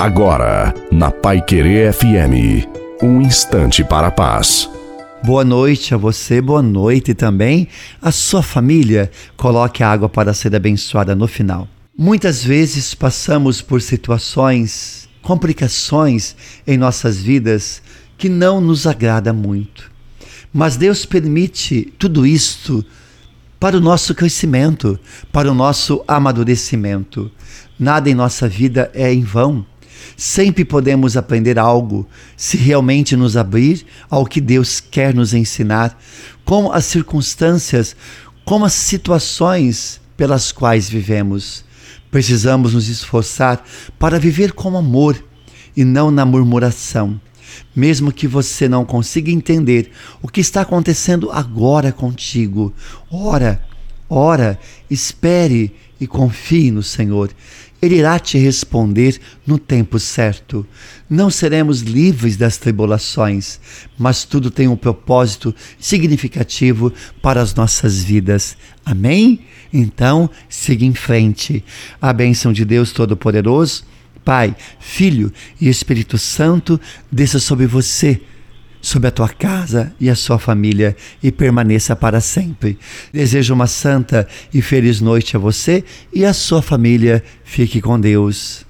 Agora, na Pai Querer FM, um instante para a paz. Boa noite a você, boa noite também a sua família. Coloque a água para ser abençoada no final. Muitas vezes passamos por situações, complicações em nossas vidas que não nos agrada muito. Mas Deus permite tudo isto para o nosso crescimento, para o nosso amadurecimento. Nada em nossa vida é em vão. Sempre podemos aprender algo se realmente nos abrir ao que Deus quer nos ensinar, com as circunstâncias, com as situações pelas quais vivemos. Precisamos nos esforçar para viver com amor e não na murmuração. Mesmo que você não consiga entender o que está acontecendo agora contigo, ora, ora, espere e confie no Senhor. Ele irá te responder no tempo certo. Não seremos livres das tribulações, mas tudo tem um propósito significativo para as nossas vidas. Amém? Então, siga em frente. A bênção de Deus Todo-Poderoso, Pai, Filho e Espírito Santo desça sobre você sobre a tua casa e a sua família e permaneça para sempre. Desejo uma santa e feliz noite a você e a sua família. Fique com Deus.